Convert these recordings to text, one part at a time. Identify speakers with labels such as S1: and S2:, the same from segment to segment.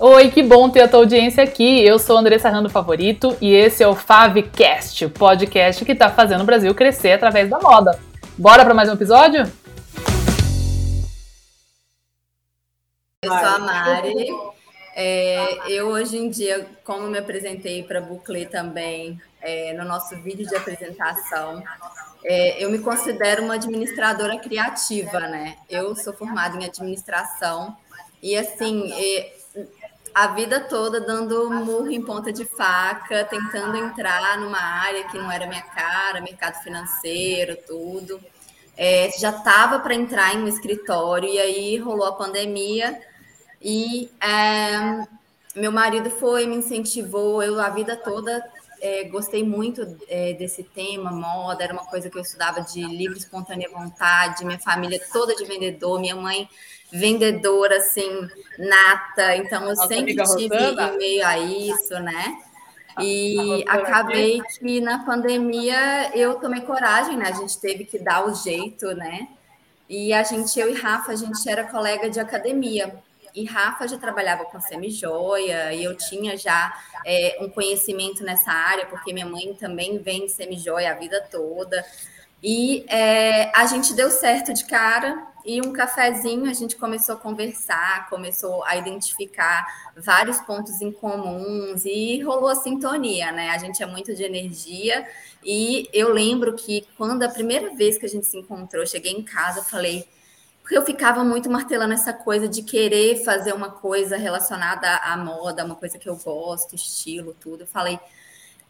S1: Oi, que bom ter a tua audiência aqui. Eu sou Andressa Rando Favorito e esse é o Favcast, o podcast que está fazendo o Brasil crescer através da moda. Bora para mais um episódio?
S2: Eu sou a Mari. É, eu hoje em dia, como me apresentei para a Buclé também é, no nosso vídeo de apresentação, é, eu me considero uma administradora criativa, né? Eu sou formada em administração e assim é, a vida toda dando murro em ponta de faca, tentando entrar numa área que não era minha cara, mercado financeiro, tudo. É, já estava para entrar em um escritório e aí rolou a pandemia e é, meu marido foi, me incentivou, eu a vida toda é, gostei muito é, desse tema, moda, era uma coisa que eu estudava de livre, espontânea vontade, minha família toda de vendedor, minha mãe vendedora, assim, nata, então eu Nossa, sempre tive em meio a isso, né? E acabei que na pandemia eu tomei coragem, né? A gente teve que dar o jeito, né? E a gente, eu e Rafa, a gente era colega de academia. E Rafa já trabalhava com semi-joia e eu tinha já é, um conhecimento nessa área, porque minha mãe também vem semi-joia a vida toda. E é, a gente deu certo de cara e um cafezinho a gente começou a conversar, começou a identificar vários pontos em comuns e rolou a sintonia, né? A gente é muito de energia e eu lembro que quando a primeira vez que a gente se encontrou, cheguei em casa, falei, porque eu ficava muito martelando essa coisa de querer fazer uma coisa relacionada à moda, uma coisa que eu gosto, estilo, tudo. Eu falei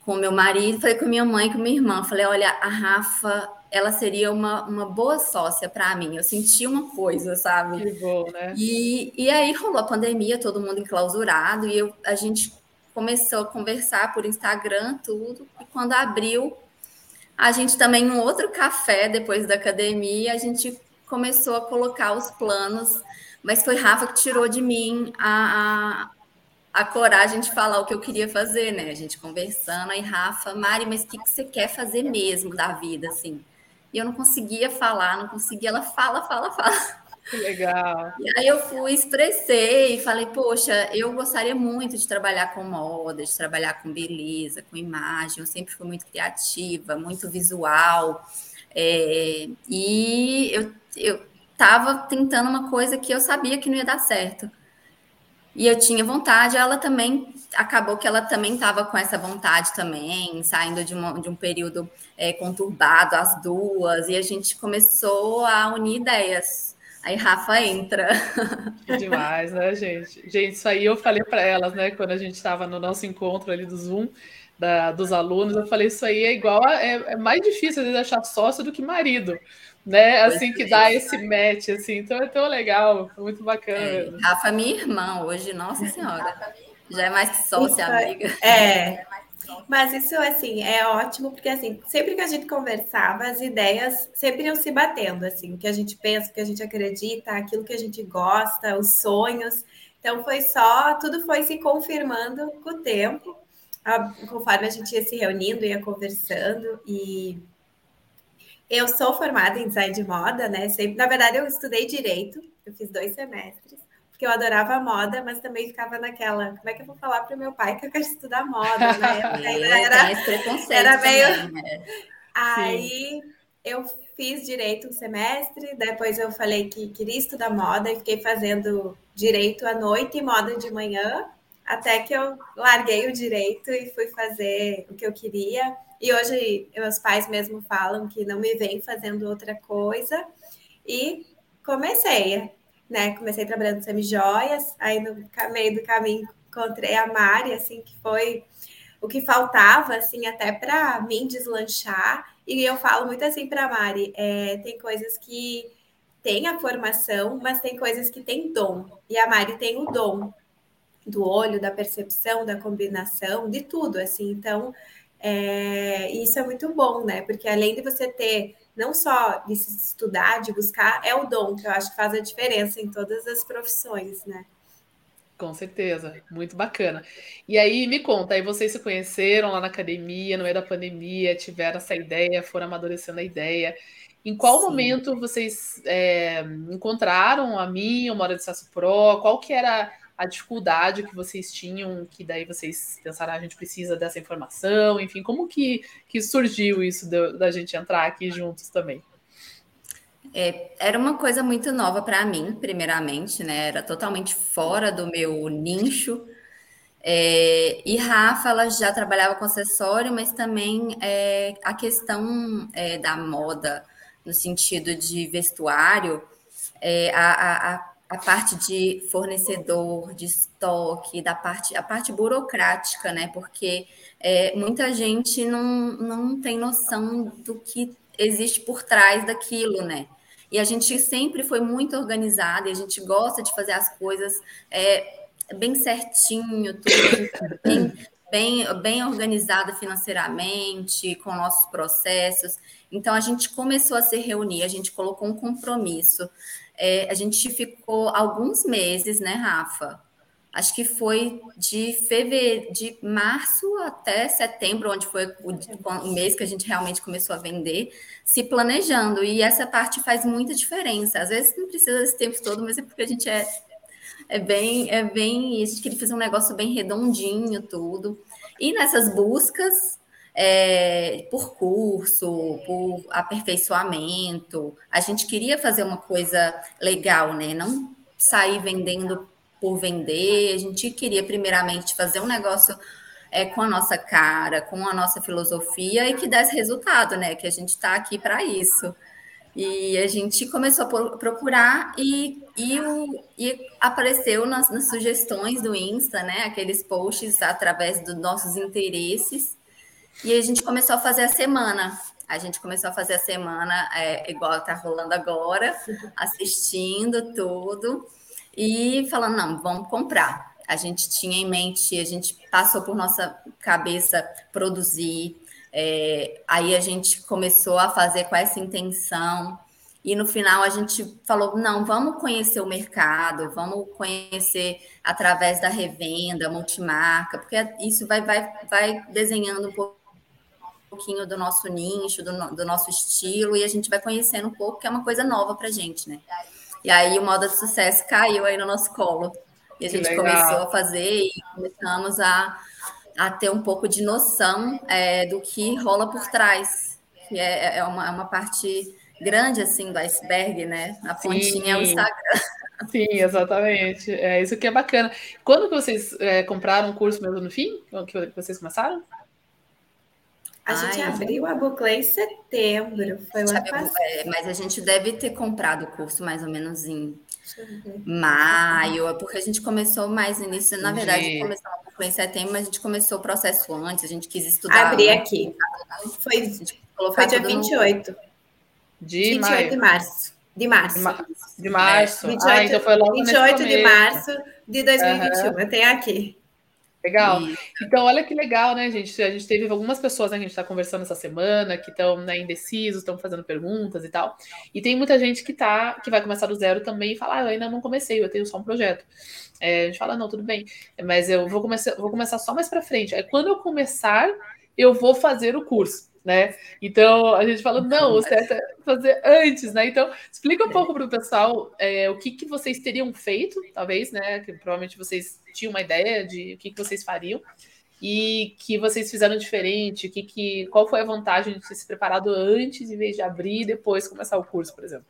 S2: com meu marido, falei com minha mãe, com minha irmã, falei, olha, a Rafa, ela seria uma, uma boa sócia para mim. Eu senti uma coisa, sabe?
S1: Que bom, né?
S2: E, e aí rolou a pandemia, todo mundo enclausurado, e eu, a gente começou a conversar por Instagram, tudo. E quando abriu, a gente também, um outro café depois da academia, a gente começou a colocar os planos, mas foi Rafa que tirou de mim a, a, a coragem de falar o que eu queria fazer, né? A gente conversando, aí Rafa, Mari, mas o que, que você quer fazer mesmo da vida, assim? E eu não conseguia falar, não conseguia, ela fala, fala, fala.
S1: Que legal.
S2: E aí eu fui, expressei e falei, poxa, eu gostaria muito de trabalhar com moda, de trabalhar com beleza, com imagem. Eu sempre fui muito criativa, muito visual. É, e eu eu estava tentando uma coisa que eu sabia que não ia dar certo. E eu tinha vontade, ela também acabou que ela também estava com essa vontade também, saindo de, uma, de um período é, conturbado, as duas, e a gente começou a unir ideias. Aí Rafa entra.
S1: demais, né, gente? Gente, isso aí eu falei para elas, né, quando a gente estava no nosso encontro ali do Zoom, da, dos alunos, eu falei, isso aí é igual, a, é, é mais difícil às vezes achar sócio do que marido né? Assim que dá esse match, assim. Então é tão legal, muito bacana. É,
S2: Rafa, minha irmã hoje, nossa senhora, já é mais que sócia, isso, amiga.
S3: É. Mas isso, assim, é ótimo, porque, assim, sempre que a gente conversava, as ideias sempre iam se batendo, assim, o que a gente pensa, o que a gente acredita, aquilo que a gente gosta, os sonhos. Então, foi só, tudo foi se confirmando com o tempo, conforme a gente ia se reunindo, ia conversando, e eu sou formada em design de moda, né? Sempre, na verdade, eu estudei direito, eu fiz dois semestres, porque eu adorava moda, mas também ficava naquela, como é que eu vou falar para o meu pai que eu quero estudar moda, né?
S2: É, era, era meio. Né?
S3: Aí eu fiz direito um semestre, depois eu falei que queria estudar moda e fiquei fazendo direito à noite e moda de manhã, até que eu larguei o direito e fui fazer o que eu queria e hoje meus pais mesmo falam que não me vêm fazendo outra coisa. E comecei, né? Comecei trabalhando semi-joias, aí no meio do caminho encontrei a Mari, assim, que foi o que faltava, assim, até para mim deslanchar. E eu falo muito assim para a Mari, é, tem coisas que tem a formação, mas tem coisas que tem dom. E a Mari tem o dom do olho, da percepção, da combinação, de tudo, assim. Então, é, isso é muito bom, né? Porque além de você ter não só de se estudar, de buscar, é o dom que eu acho que faz a diferença em todas as profissões, né?
S1: Com certeza, muito bacana. E aí, me conta, aí vocês se conheceram lá na academia, no meio da pandemia, tiveram essa ideia, foram amadurecendo a ideia. Em qual Sim. momento vocês é, encontraram a mim, o Mora de Sasso Pro? Qual que era a dificuldade que vocês tinham, que daí vocês pensaram, ah, a gente precisa dessa informação, enfim, como que, que surgiu isso da gente entrar aqui juntos também?
S2: É, era uma coisa muito nova para mim, primeiramente, né? Era totalmente fora do meu nicho. É, e Rafa, ela já trabalhava com acessório, mas também é, a questão é, da moda, no sentido de vestuário, é, a, a, a parte de fornecedor, de estoque, da parte, a parte burocrática, né? Porque é, muita gente não, não tem noção do que existe por trás daquilo, né? E a gente sempre foi muito organizada e a gente gosta de fazer as coisas é, bem certinho, tudo bem, bem, bem organizada financeiramente, com nossos processos. Então, a gente começou a se reunir, a gente colocou um compromisso. É, a gente ficou alguns meses, né, Rafa? Acho que foi de fevereiro, de março até setembro, onde foi o, o mês que a gente realmente começou a vender, se planejando. E essa parte faz muita diferença. Às vezes não precisa desse tempo todo, mas é porque a gente é é bem, é bem. A gente queria fazer um negócio bem redondinho, tudo. E nessas buscas é, por curso, por aperfeiçoamento, a gente queria fazer uma coisa legal, né? Não sair vendendo por vender. A gente queria, primeiramente, fazer um negócio é, com a nossa cara, com a nossa filosofia e que desse resultado, né? Que a gente está aqui para isso. E a gente começou a procurar e, e, o, e apareceu nas, nas, sugestões do Insta, né? Aqueles posts através dos nossos interesses. E a gente começou a fazer a semana. A gente começou a fazer a semana é, igual está rolando agora, assistindo tudo e falando, não, vamos comprar. A gente tinha em mente, a gente passou por nossa cabeça produzir, é, aí a gente começou a fazer com essa intenção. E no final a gente falou: não, vamos conhecer o mercado, vamos conhecer através da revenda, multimarca, porque isso vai, vai, vai desenhando um pouquinho do nosso nicho, do, do nosso estilo, e a gente vai conhecendo um pouco, que é uma coisa nova para a gente, né? E aí o modo de sucesso caiu aí no nosso colo. E a gente começou a fazer e começamos a a ter um pouco de noção é, do que rola por trás, que é, é, uma, é uma parte grande assim do iceberg, né? A pontinha é o Instagram.
S1: Sim, exatamente. É isso que é bacana. Quando que vocês é, compraram o curso mesmo no fim? Que vocês começaram?
S3: A gente Ai, abriu a Buclé em setembro, foi o ano passado. É,
S2: mas a gente deve ter comprado o curso mais ou menos em maio, porque a gente começou mais no início. Na verdade, começou foi em setembro, mas a gente começou o processo antes, a gente quis estudar.
S3: Abri aqui. Foi, foi dia 28. No... De 28 maio. de março. De março.
S1: De março.
S3: É, 28, ah, então foi logo 28 de março de 2021. Uhum. Eu tenho aqui.
S1: Legal. Então, olha que legal, né, gente? A gente teve algumas pessoas né, que a gente está conversando essa semana que estão né, indecisos, estão fazendo perguntas e tal. E tem muita gente que tá, que vai começar do zero também e fala, ah, eu ainda não comecei, eu tenho só um projeto. É, a gente fala, não, tudo bem, mas eu vou começar, vou começar só mais para frente. É quando eu começar, eu vou fazer o curso. Né? Então a gente fala, não, o certo é fazer antes, né? Então, explica um pouco para o pessoal é, o que, que vocês teriam feito, talvez, né? Que provavelmente vocês tinham uma ideia de o que, que vocês fariam e que vocês fizeram diferente, que, que, qual foi a vantagem de ter se preparado antes, em vez de abrir e depois começar o curso, por exemplo.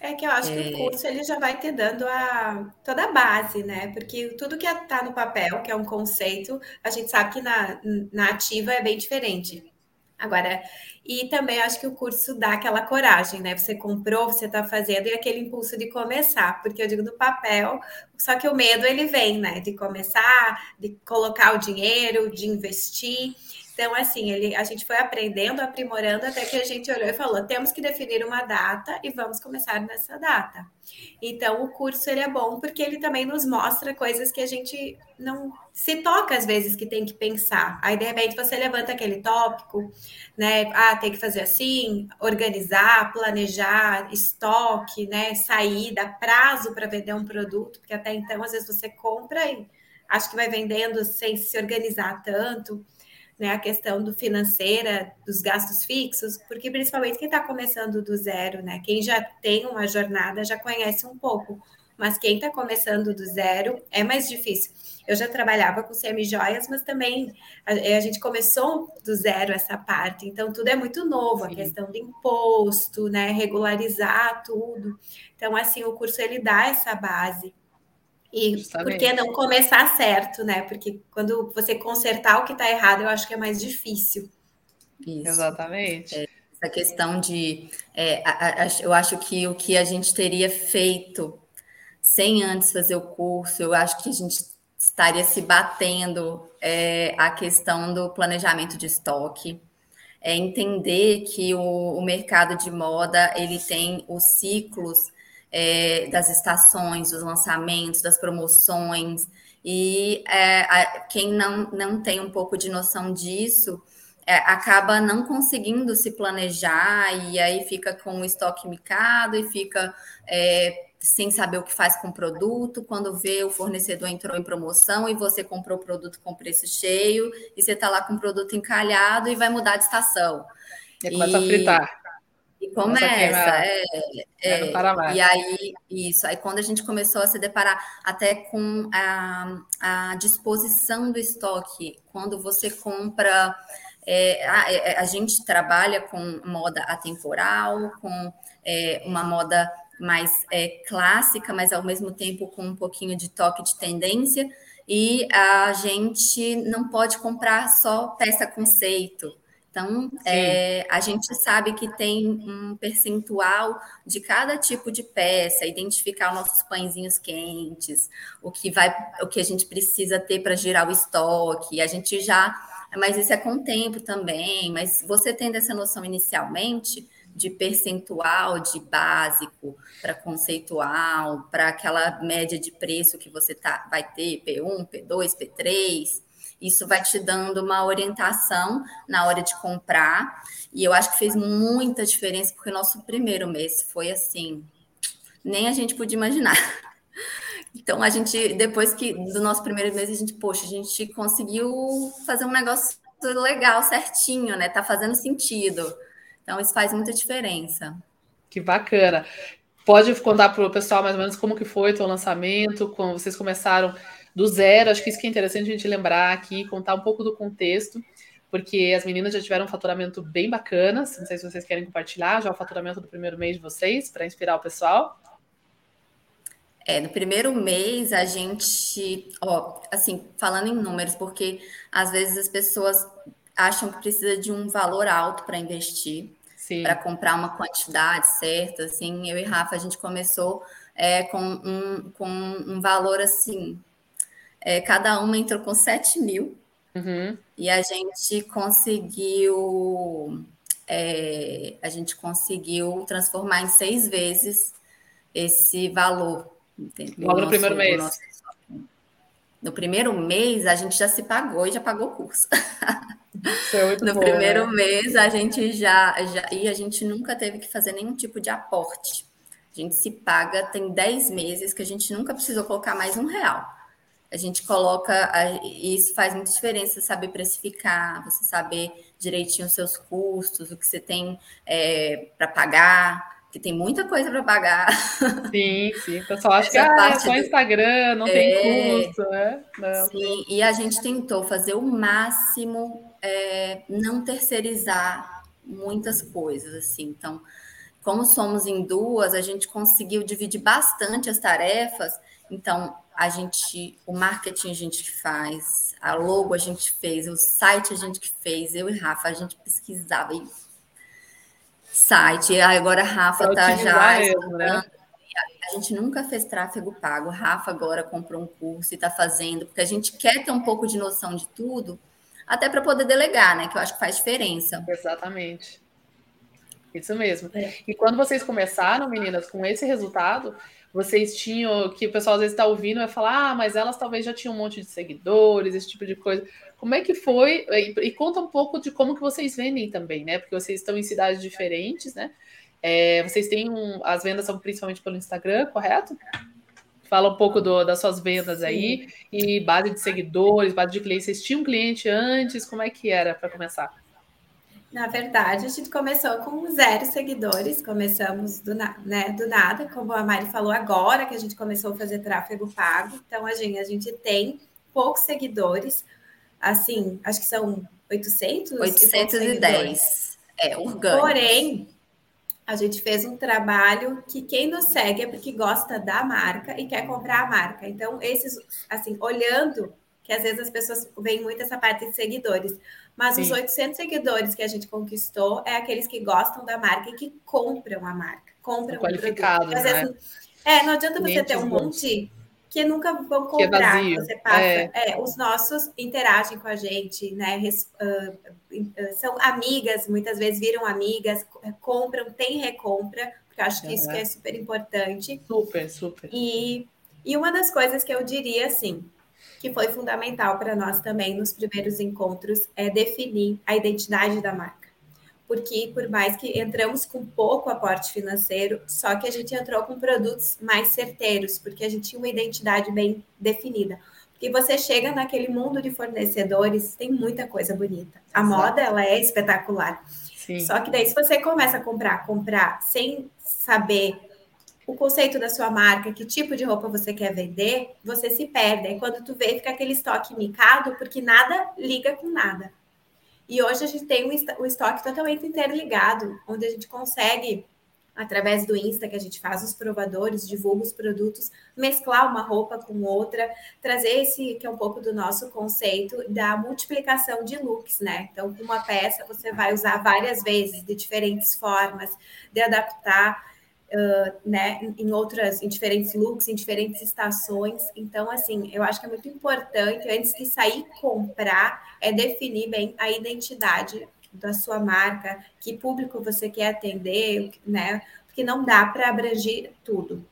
S3: É que eu acho é... que o é. curso ele já vai te dando a, toda a base, né? Porque tudo que está no papel, que é um conceito, a gente sabe que na, na ativa é bem diferente. Agora, e também acho que o curso dá aquela coragem, né? Você comprou, você está fazendo, e aquele impulso de começar, porque eu digo no papel, só que o medo ele vem, né? De começar, de colocar o dinheiro, de investir. Então, assim, ele, a gente foi aprendendo, aprimorando, até que a gente olhou e falou: temos que definir uma data e vamos começar nessa data. Então, o curso ele é bom porque ele também nos mostra coisas que a gente não se toca às vezes que tem que pensar. Aí, de repente, você levanta aquele tópico, né? Ah, tem que fazer assim, organizar, planejar, estoque, né? Saída, prazo para vender um produto, porque até então, às vezes, você compra e acho que vai vendendo sem se organizar tanto né, a questão do financeira, dos gastos fixos, porque principalmente quem está começando do zero, né, quem já tem uma jornada já conhece um pouco mas quem está começando do zero é mais difícil. Eu já trabalhava com semi-joias, mas também a, a, gente começou do zero essa parte, então tudo é muito novo, Sim. a questão do imposto, né, regularizar tudo. Então, assim, o curso ele dá essa base. E Justamente. por que não começar certo, né? Porque quando você consertar o que está errado, eu acho que é mais difícil.
S1: Isso. Exatamente.
S2: É, essa questão de. É, a, a, eu acho que o que a gente teria feito sem antes fazer o curso, eu acho que a gente estaria se batendo é, a questão do planejamento de estoque. É entender que o, o mercado de moda ele tem os ciclos é, das estações, dos lançamentos, das promoções, e é, a, quem não, não tem um pouco de noção disso é, acaba não conseguindo se planejar e aí fica com o estoque micado e fica é, sem saber o que faz com o produto. Quando vê o fornecedor entrou em promoção e você comprou o produto com preço cheio e você está lá com o produto encalhado e vai mudar de estação.
S1: E começa a fritar.
S2: E começa, é, é, é. E aí, isso, aí quando a gente começou a se deparar até com a, a disposição do estoque, quando você compra é, a, é, a, gente trabalha com moda atemporal, com é, uma moda mais é, clássica, mas ao mesmo tempo com um pouquinho de toque de tendência, e a gente não pode comprar só peça conceito. Então, é, a gente sabe que tem um percentual de cada tipo de peça, identificar os nossos pãezinhos quentes, o que vai, o que a gente precisa ter para girar o estoque. A gente já mas isso é com o tempo também. Mas você tendo essa noção inicialmente de percentual de básico para conceitual, para aquela média de preço que você tá, vai ter, P1, P2, P3, isso vai te dando uma orientação na hora de comprar. E eu acho que fez muita diferença, porque nosso primeiro mês foi assim, nem a gente podia imaginar. Então, a gente, depois que do nosso primeiro mês, a gente, poxa, a gente conseguiu fazer um negócio legal, certinho, né? Tá fazendo sentido. Então, isso faz muita diferença.
S1: Que bacana. Pode contar para o pessoal mais ou menos como que foi o teu lançamento, como vocês começaram do zero. Acho que isso que é interessante a gente lembrar aqui, contar um pouco do contexto, porque as meninas já tiveram um faturamento bem bacana. Não sei se vocês querem compartilhar já o faturamento do primeiro mês de vocês, para inspirar o pessoal.
S2: É, no primeiro mês a gente, ó, assim, falando em números, porque às vezes as pessoas acham que precisa de um valor alto para investir, para comprar uma quantidade certa, assim, eu e Rafa, a gente começou é, com, um, com um valor assim, é, cada uma entrou com 7 mil, uhum. e a gente conseguiu, é, a gente conseguiu transformar em seis vezes esse valor
S1: Entendeu? Logo no primeiro mês. Nosso...
S2: No primeiro mês, a gente já se pagou e já pagou o curso.
S1: É
S2: no bom, primeiro né? mês, a gente já, já. E a gente nunca teve que fazer nenhum tipo de aporte. A gente se paga, tem 10 meses que a gente nunca precisou colocar mais um real. A gente coloca, e isso faz muita diferença, saber precificar, você saber direitinho os seus custos, o que você tem é, para pagar, que tem muita coisa para pagar.
S1: Sim, sim. O pessoal acha que ah, é só do... Instagram, não é... tem custo, né?
S2: Não. Sim, e a gente tentou fazer o máximo, é, não terceirizar muitas coisas, assim. Então, como somos em duas, a gente conseguiu dividir bastante as tarefas. Então, a gente, o marketing a gente que faz, a logo a gente fez, o site a gente que fez, eu e Rafa, a gente pesquisava e site. Agora a Rafa está já. Mesmo, né? A gente nunca fez tráfego pago. Rafa agora comprou um curso e está fazendo, porque a gente quer ter um pouco de noção de tudo, até para poder delegar, né? Que eu acho que faz diferença.
S1: Exatamente. Isso mesmo. É. E quando vocês começaram, meninas, com esse resultado, vocês tinham, que o pessoal às vezes está ouvindo, vai falar, ah, mas elas talvez já tinham um monte de seguidores, esse tipo de coisa. Como é que foi? E, e, conta um pouco de como que vocês vendem também, né? Porque vocês estão em cidades diferentes, né? É, vocês têm um, as vendas são principalmente pelo Instagram, correto? Fala um pouco do, das suas vendas Sim. aí e base de seguidores, base de clientes. Vocês tinham um cliente antes? Como é que era para começar?
S3: Na verdade, a gente começou com zero seguidores, começamos do, né, do nada, como a Mari falou agora, que a gente começou a fazer tráfego pago. Então, a gente, a gente tem poucos seguidores, assim, acho que são 800?
S2: 810. É, orgânico.
S3: Porém, a gente fez um trabalho que quem nos segue é porque gosta da marca e quer comprar a marca. Então, esses, assim, olhando, que às vezes as pessoas veem muito essa parte de seguidores, mas Sim. os 800 seguidores que a gente conquistou é aqueles que gostam da marca e que compram a marca, compram
S1: qualificado, né?
S3: Vezes, é, não adianta você ter um monte que nunca vão é comprar. É você passa, é. É, os nossos interagem com a gente, né? Uh, são amigas, muitas vezes viram amigas, compram, tem recompra, porque eu acho que isso que é super importante.
S1: Super, super.
S3: E, e uma das coisas que eu diria assim, que foi fundamental para nós também nos primeiros encontros, é definir a identidade da marca porque por mais que entramos com pouco aporte financeiro, só que a gente entrou com produtos mais certeiros, porque a gente tinha uma identidade bem definida. Porque você chega naquele mundo de fornecedores, tem muita coisa bonita. A Exato. moda, ela é espetacular. Sim. Só que daí, se você começa a comprar, comprar sem saber o conceito da sua marca, que tipo de roupa você quer vender, você se perde. Aí quando tu vê, fica aquele estoque micado, porque nada liga com nada. E hoje a gente tem um estoque totalmente interligado, onde a gente consegue, através do Insta, que a gente faz os provadores, divulga os produtos, mesclar uma roupa com outra, trazer esse, que é um pouco do nosso conceito, da multiplicação de looks, né? Então, uma peça, você vai usar várias vezes, de diferentes formas, de adaptar uh, né, em outras, em diferentes looks, em diferentes estações. Então, assim, eu acho que é muito importante, antes de sair comprar, é definir bem a identidade da sua marca, que público você quer atender, né? Porque não dá para abranger tudo.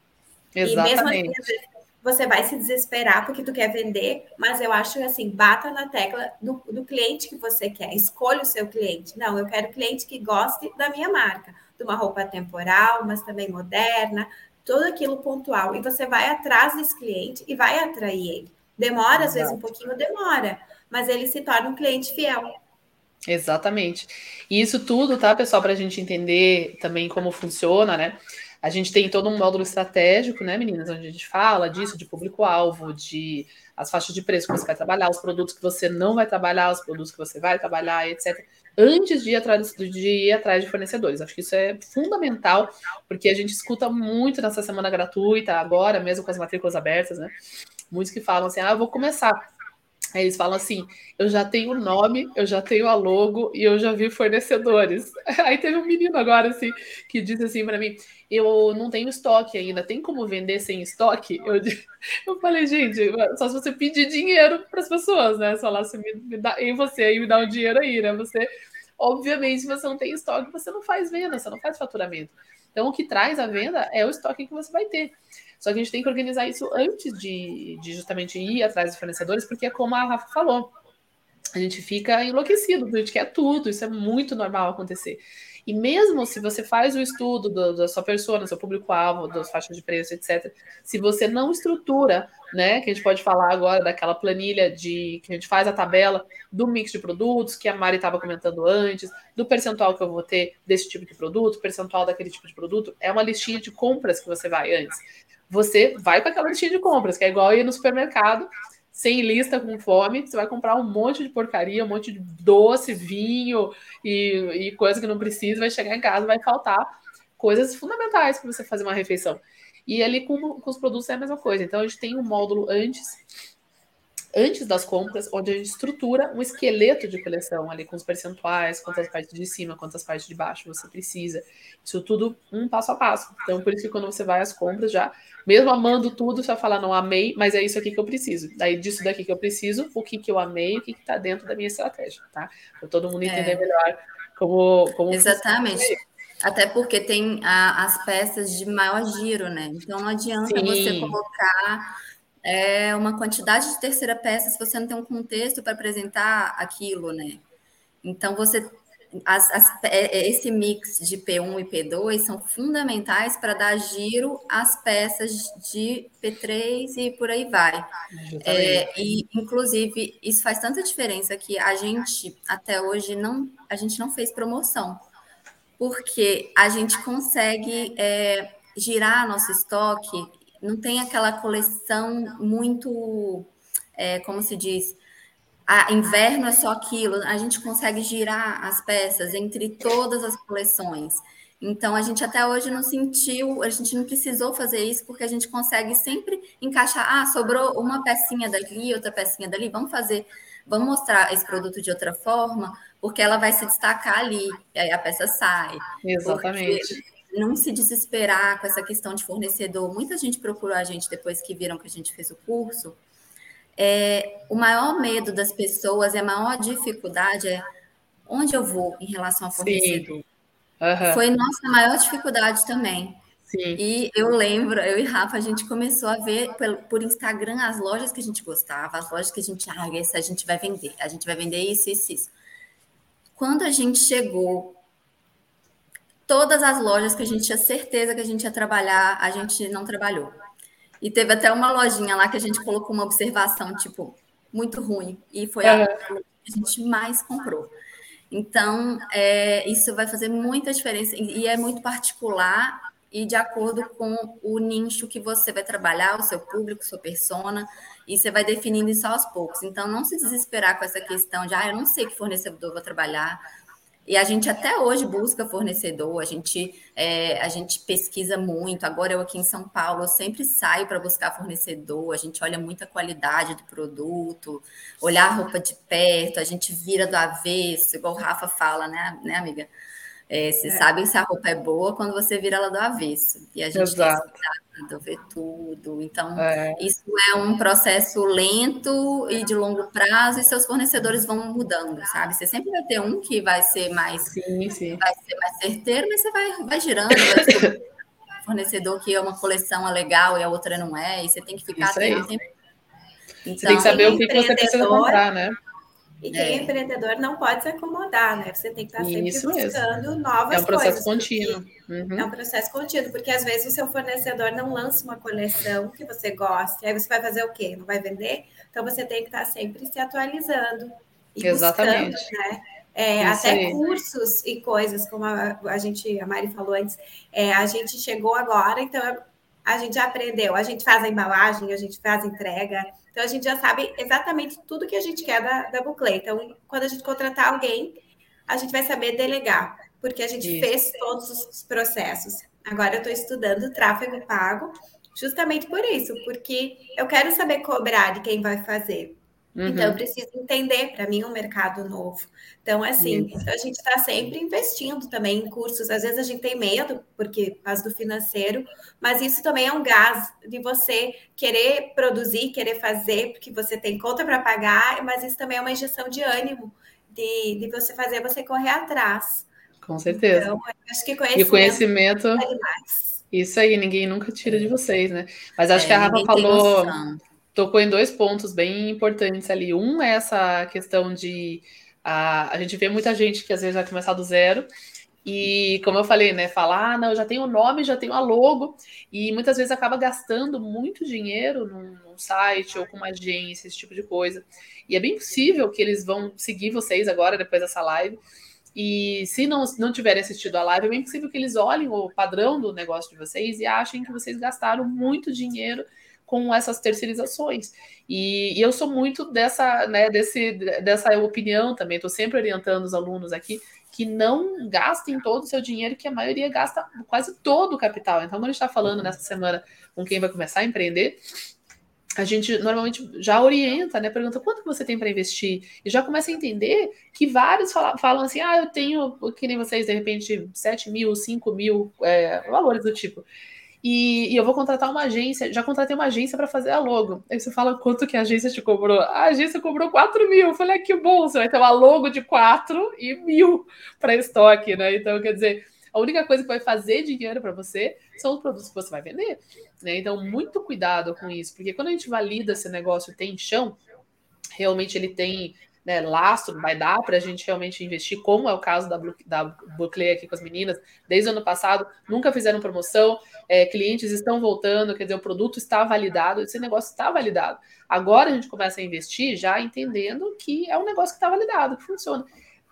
S1: Exatamente.
S3: E mesmo assim, você vai se desesperar porque tu quer vender, mas eu acho assim, bata na tecla do, do cliente que você quer, escolha o seu cliente. Não, eu quero cliente que goste da minha marca de uma roupa temporal, mas também moderna, tudo aquilo pontual. E você vai atrás desse cliente e vai atrair ele. Demora, às vezes, um pouquinho, demora, mas ele se torna um cliente fiel.
S1: Exatamente. E isso tudo, tá, pessoal, para a gente entender também como funciona, né? A gente tem todo um módulo estratégico, né, meninas, onde a gente fala disso, de público-alvo, de as faixas de preço que você vai trabalhar, os produtos que você não vai trabalhar, os produtos que você vai trabalhar, etc antes de ir atrás de, ir atrás de fornecedores. Acho que isso é fundamental, porque a gente escuta muito nessa semana gratuita, agora mesmo com as matrículas abertas, né? Muitos que falam assim: ah, eu vou começar. Aí eles falam assim: eu já tenho o nome, eu já tenho a logo e eu já vi fornecedores. Aí teve um menino agora assim que disse assim para mim: eu não tenho estoque ainda, tem como vender sem estoque? Eu, eu falei, gente, só se você pedir dinheiro para as pessoas, né? Só lá você me, me dá, e você aí me dá o um dinheiro aí, né? Você, obviamente, você não tem estoque, você não faz venda, você não faz faturamento. Então, o que traz a venda é o estoque que você vai ter. Só que a gente tem que organizar isso antes de, de justamente ir atrás dos fornecedores, porque é como a Rafa falou, a gente fica enlouquecido, a gente quer tudo, isso é muito normal acontecer. E mesmo se você faz o estudo do, da sua persona, seu público-alvo, das faixas de preço, etc., se você não estrutura, né, que a gente pode falar agora daquela planilha de que a gente faz a tabela do mix de produtos, que a Mari estava comentando antes, do percentual que eu vou ter desse tipo de produto, percentual daquele tipo de produto, é uma listinha de compras que você vai antes você vai para aquela listinha de compras, que é igual ir no supermercado, sem lista, com fome, você vai comprar um monte de porcaria, um monte de doce, vinho e, e coisa que não precisa, vai chegar em casa, vai faltar coisas fundamentais para você fazer uma refeição. E ali com, com os produtos é a mesma coisa. Então a gente tem um módulo antes antes das compras, onde a gente estrutura um esqueleto de coleção ali com os percentuais, quantas partes de cima, quantas partes de baixo você precisa. Isso tudo um passo a passo. Então, por isso que quando você vai às compras já, mesmo amando tudo, você vai falar, não amei, mas é isso aqui que eu preciso. Daí disso daqui que eu preciso, o que, que eu amei, o que está dentro da minha estratégia, tá? Para todo mundo entender é. melhor como, como
S2: Exatamente. Até porque tem a, as peças de maior giro, né? Então não adianta Sim. você colocar é uma quantidade de terceira peça se você não tem um contexto para apresentar aquilo, né? Então você as, as, é, é, esse mix de P1 e P2 são fundamentais para dar giro às peças de P3 e por aí vai. É, e, inclusive, isso faz tanta diferença que a gente, até hoje, não, a gente não fez promoção, porque a gente consegue é, girar nosso estoque, não tem aquela coleção muito, é, como se diz, a inverno é só aquilo, a gente consegue girar as peças entre todas as coleções. Então, a gente até hoje não sentiu, a gente não precisou fazer isso, porque a gente consegue sempre encaixar. Ah, sobrou uma pecinha dali, outra pecinha dali, vamos fazer, vamos mostrar esse produto de outra forma, porque ela vai se destacar ali, e aí a peça sai.
S1: Exatamente.
S2: Não se desesperar com essa questão de fornecedor. Muita gente procurou a gente depois que viram que a gente fez o curso é, o maior medo das pessoas e a maior dificuldade é onde eu vou em relação ao fornecedor. Uhum. Foi nossa maior dificuldade também. Sim. E eu lembro, eu e Rafa, a gente começou a ver por Instagram as lojas que a gente gostava, as lojas que a gente, ah, esse a gente vai vender, a gente vai vender isso, isso, isso. Quando a gente chegou, todas as lojas que a gente tinha certeza que a gente ia trabalhar, a gente não trabalhou. E teve até uma lojinha lá que a gente colocou uma observação, tipo, muito ruim. E foi a que a gente mais comprou. Então, é, isso vai fazer muita diferença. E é muito particular e de acordo com o nicho que você vai trabalhar, o seu público, sua persona, e você vai definindo isso aos poucos. Então, não se desesperar com essa questão de, ah, eu não sei que fornecedor vou trabalhar, e a gente até hoje busca fornecedor, a gente, é, a gente pesquisa muito. Agora eu aqui em São Paulo, eu sempre saio para buscar fornecedor, a gente olha muita qualidade do produto, olhar a roupa de perto, a gente vira do avesso, igual o Rafa fala, né, né amiga? É, você é. sabe se a roupa é boa quando você vira ela do avesso. E a gente Exato. tem ver tudo. Então, é. isso é um processo lento e de longo prazo, e seus fornecedores vão mudando, sabe? Você sempre vai ter um que vai ser mais, sim, sim. Vai ser mais certeiro, mas você vai, vai girando, vai um fornecedor que é uma coleção é legal e a outra não é, e você tem que ficar atento. Então,
S1: você tem que saber o que, que você precisa comprar, né?
S3: E quem é. é. empreendedor não pode se acomodar, né? Você tem que estar sempre Isso buscando mesmo. novas coisas.
S1: É um processo contínuo.
S3: Uhum. É um processo contínuo, porque às vezes o seu fornecedor não lança uma coleção que você gosta, aí você vai fazer o quê? Não vai vender? Então você tem que estar sempre se atualizando. E Exatamente. Buscando, né? É, até aí. cursos e coisas, como a, a, gente, a Mari falou antes, é, a gente chegou agora, então a gente já aprendeu, a gente faz a embalagem, a gente faz a entrega, então, a gente já sabe exatamente tudo que a gente quer da, da Buclé. Então, quando a gente contratar alguém, a gente vai saber delegar, porque a gente Isso. fez todos os processos. Agora, eu estou estudando tráfego pago, justamente por isso, porque eu quero saber cobrar de quem vai fazer. Uhum. Então, eu preciso entender, para mim, um mercado novo. Então, assim, a gente está sempre investindo também em cursos. Às vezes a gente tem medo, porque por causa do financeiro, mas isso também é um gás de você querer produzir, querer fazer, porque você tem conta para pagar, mas isso também é uma injeção de ânimo de, de você fazer você correr atrás.
S1: Com certeza. Então, acho que conhecimento. E conhecimento. É isso aí, ninguém nunca tira de vocês, né? Mas acho é, que a Rafa falou tocou em dois pontos bem importantes ali. Um é essa questão de a, a gente vê muita gente que às vezes vai começar do zero. E como eu falei, né? Falar, ah, não, eu já tenho o nome, já tenho a logo, e muitas vezes acaba gastando muito dinheiro num, num, site ou com uma agência, esse tipo de coisa. E é bem possível que eles vão seguir vocês agora, depois dessa live. E se não, não tiverem assistido a live, é bem possível que eles olhem o padrão do negócio de vocês e achem que vocês gastaram muito dinheiro com essas terceirizações. E, e, eu sou muito dessa, né, desse, dessa opinião também, estou sempre orientando os alunos aqui que não gastem todo o seu dinheiro, que a maioria gasta quase todo o capital. Então, quando a gente está falando nessa semana com quem vai começar a empreender, a gente normalmente já orienta, né? Pergunta quanto que você tem para investir e já começa a entender que vários falam, falam, assim: ah, eu tenho, que nem vocês, de repente, 7 mil, 5 mil, é, valores do tipo e, e, eu vou contratar uma agência, já contratei uma agência para fazer a logo. Aí você fala quanto que a agência te cobrou? A agência cobrou 4 mil. Eu falei, ah, que bom, você vai ter uma logo de 4 e mil para estoque, né? Então, quer dizer, a única coisa que vai fazer dinheiro para você são os produtos que você vai vender. Né? Então, muito cuidado com isso, porque quando a gente valida se o negócio tem chão, realmente ele tem né, lastro, vai dar para a gente realmente investir, como é o caso da, da aqui com as meninas, desde o ano passado, nunca fizeram promoção, é, clientes estão voltando, quer dizer, o produto está validado, esse negócio está validado. Agora a gente começa a investir já entendendo que é um negócio que está validado, que funciona.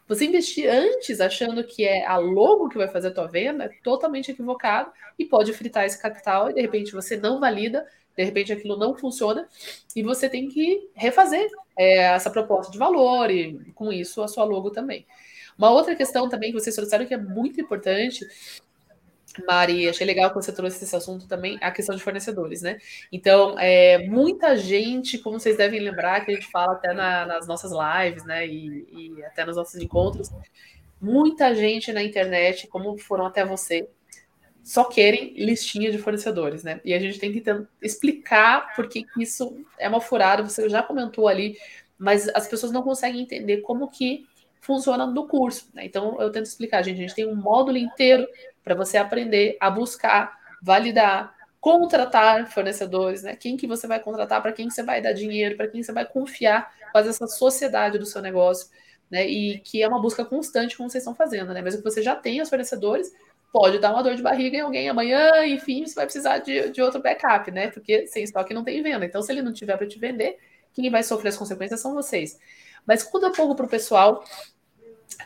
S1: Você investir antes achando que é a logo que vai fazer a tua venda é totalmente equivocado e pode fritar esse capital e de repente você não valida, de repente aquilo não funciona e você tem que refazer é, essa proposta de valor e com isso a sua logo também. Uma outra questão também que vocês trouxeram que é muito importante Mari, achei legal que você trouxe esse assunto também, a questão de fornecedores, né? Então, é, muita gente, como vocês devem lembrar, que a gente fala até na, nas nossas lives, né? E, e, até nos nossos encontros, muita gente na internet, como foram até você, só querem listinha de fornecedores, né? E a gente tem que explicar por que isso é uma furada, você já comentou ali, mas as pessoas não conseguem entender como que funciona no curso. Né? Então, eu tento explicar, gente. A gente tem um módulo inteiro para você aprender a buscar, validar, contratar fornecedores, né? Quem que você vai contratar, para quem que você vai dar dinheiro, para quem você vai confiar, fazer essa sociedade do seu negócio, né? E que é uma busca constante, como vocês estão fazendo, né? Mesmo que você já tenha os fornecedores, pode dar uma dor de barriga em alguém amanhã, enfim, você vai precisar de, de outro backup, né? Porque sem estoque não tem venda. Então, se ele não tiver para te vender, quem vai sofrer as consequências são vocês. Mas conta um pouco para o pessoal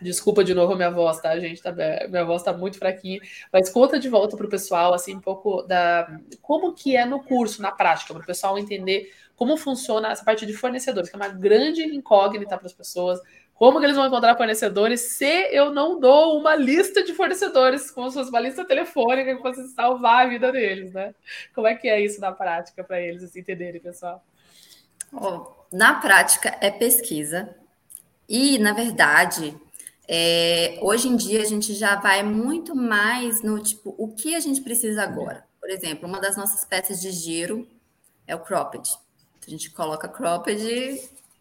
S1: Desculpa de novo a minha voz, tá, gente? Tá, minha voz tá muito fraquinha. Mas conta de volta para o pessoal, assim, um pouco da como que é no curso, na prática, para o pessoal entender como funciona essa parte de fornecedores, que é uma grande incógnita para as pessoas. Como que eles vão encontrar fornecedores se eu não dou uma lista de fornecedores, como se fosse uma lista telefônica que fosse salvar a vida deles, né? Como é que é isso na prática para eles assim, entenderem, pessoal?
S2: Oh, na prática é pesquisa. E, na verdade, é, hoje em dia a gente já vai muito mais no tipo o que a gente precisa agora. Por exemplo, uma das nossas peças de giro é o cropped. A gente coloca cropped,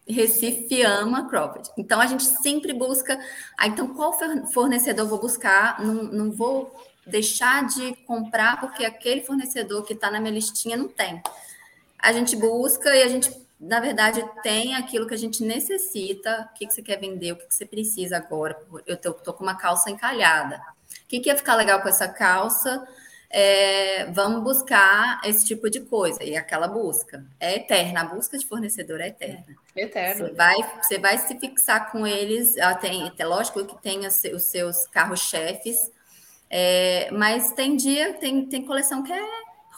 S2: Recife ama cropped. Então a gente sempre busca. Ah, então qual fornecedor vou buscar? Não, não vou deixar de comprar porque aquele fornecedor que está na minha listinha não tem. A gente busca e a gente na verdade, tem aquilo que a gente necessita. O que, que você quer vender? O que, que você precisa agora? Eu tô, com uma calça encalhada. O que, que ia ficar legal com essa calça? É, vamos buscar esse tipo de coisa. E aquela busca é eterna. A busca de fornecedor é eterna.
S1: É eterna.
S2: Você vai, você vai se fixar com eles. Ah, tem, é lógico que tem os seus carros-chefes. É, mas tem dia, tem, tem coleção que é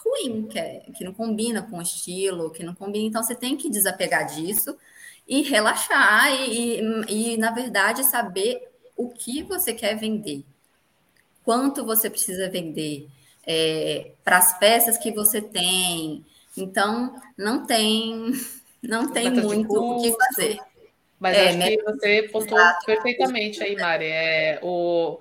S2: ruim, que, é, que não combina com o estilo, que não combina. Então, você tem que desapegar disso e relaxar e, e, e, na verdade, saber o que você quer vender, quanto você precisa vender, é, para as peças que você tem. Então, não tem, não tem muito o que fazer.
S1: Mas é, acho né? que você pontuou perfeitamente aí, Mari. É, o,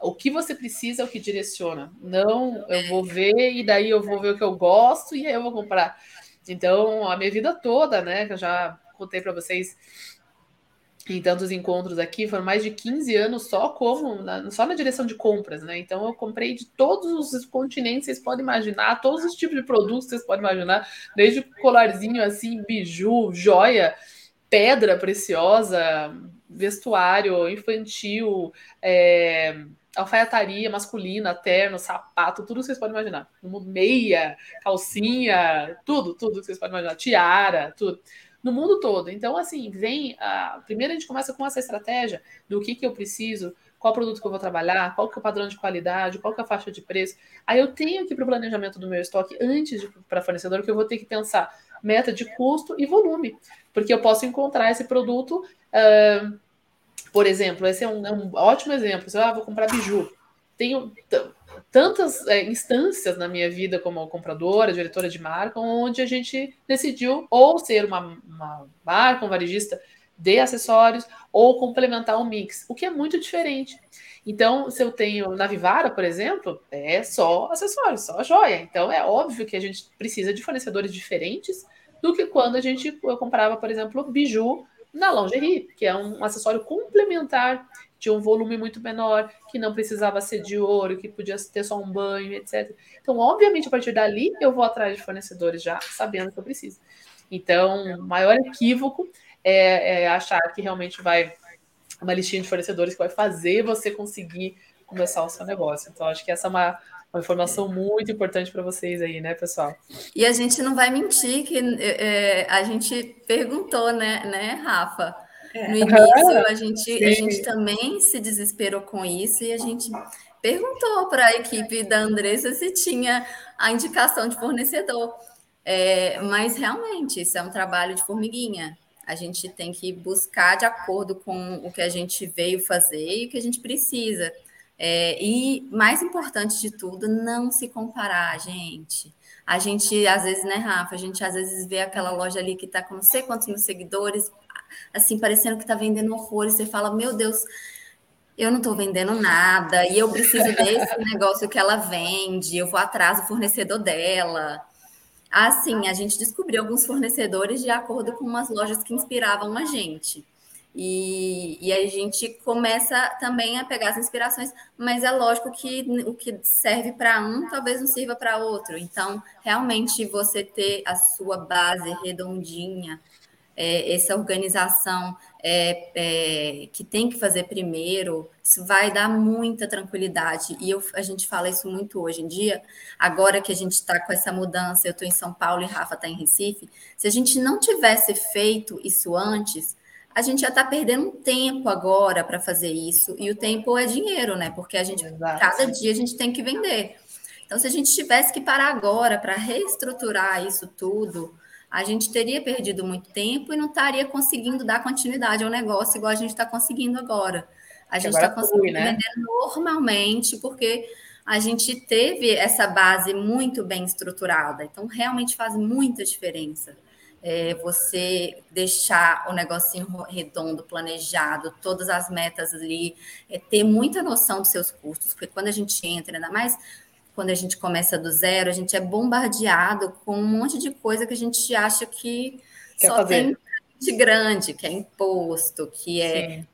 S1: o que você precisa é o que direciona. Não, eu vou ver e daí eu vou ver o que eu gosto e aí eu vou comprar. Então, a minha vida toda, né, que eu já contei para vocês em tantos encontros aqui, foram mais de 15 anos só como na, só na direção de compras, né? Então eu comprei de todos os continentes, vocês podem imaginar, todos os tipos de produtos vocês podem imaginar, desde colarzinho assim, biju, joia, pedra preciosa, vestuário infantil, é, alfaiataria masculina, terno, sapato, tudo que vocês podem imaginar. Meia, calcinha, tudo, tudo que vocês podem imaginar, tiara, tudo. No mundo todo. Então, assim, vem. A... Primeiro a gente começa com essa estratégia do que, que eu preciso, qual produto que eu vou trabalhar, qual que é o padrão de qualidade, qual que é a faixa de preço. Aí eu tenho que ir para o planejamento do meu estoque antes para fornecedor, que eu vou ter que pensar meta de custo e volume. Porque eu posso encontrar esse produto. Uh, por exemplo, esse é um, é um ótimo exemplo. Você, ah, vou comprar biju. Tenho tantas é, instâncias na minha vida como compradora, diretora de marca, onde a gente decidiu ou ser uma, uma marca, um varejista de acessórios, ou complementar um mix, o que é muito diferente. Então, se eu tenho na Vivara, por exemplo, é só acessórios, só joia. Então, é óbvio que a gente precisa de fornecedores diferentes do que quando a gente eu comprava, por exemplo, biju na lingerie, que é um acessório complementar, de um volume muito menor, que não precisava ser de ouro, que podia ter só um banho, etc. Então, obviamente, a partir dali, eu vou atrás de fornecedores já sabendo que eu preciso. Então, o maior equívoco é, é achar que realmente vai uma listinha de fornecedores que vai fazer você conseguir começar o seu negócio. Então, acho que essa é uma, uma informação muito importante para vocês aí, né, pessoal?
S2: E a gente não vai mentir que é, a gente perguntou, né, né, Rafa? É. No início, a gente, a gente também se desesperou com isso e a gente perguntou para a equipe da Andressa se tinha a indicação de fornecedor. É, mas realmente, isso é um trabalho de formiguinha. A gente tem que buscar de acordo com o que a gente veio fazer e o que a gente precisa. É, e mais importante de tudo, não se comparar, gente. A gente, às vezes, né, Rafa? A gente às vezes vê aquela loja ali que está com não sei quantos mil seguidores, assim, parecendo que está vendendo horrores. Você fala, meu Deus, eu não estou vendendo nada e eu preciso desse negócio que ela vende, eu vou atrás do fornecedor dela. Assim, a gente descobriu alguns fornecedores de acordo com umas lojas que inspiravam a gente. E, e a gente começa também a pegar as inspirações, mas é lógico que o que serve para um talvez não sirva para outro. Então, realmente, você ter a sua base redondinha, é, essa organização é, é, que tem que fazer primeiro, isso vai dar muita tranquilidade. E eu, a gente fala isso muito hoje em dia, agora que a gente está com essa mudança, eu estou em São Paulo e Rafa está em Recife. Se a gente não tivesse feito isso antes, a gente já está perdendo um tempo agora para fazer isso, e o tempo é dinheiro, né? Porque a gente, Exato. cada dia a gente tem que vender. Então, se a gente tivesse que parar agora para reestruturar isso tudo, a gente teria perdido muito tempo e não estaria conseguindo dar continuidade ao negócio igual a gente está conseguindo agora. A gente está conseguindo né? vender normalmente porque a gente teve essa base muito bem estruturada. Então, realmente faz muita diferença. É, você deixar o negocinho redondo, planejado, todas as metas ali, é, ter muita noção dos seus custos, porque quando a gente entra, ainda mais quando a gente começa do zero, a gente é bombardeado com um monte de coisa que a gente acha que Quer só fazer. tem de grande, que é imposto, que é Sim.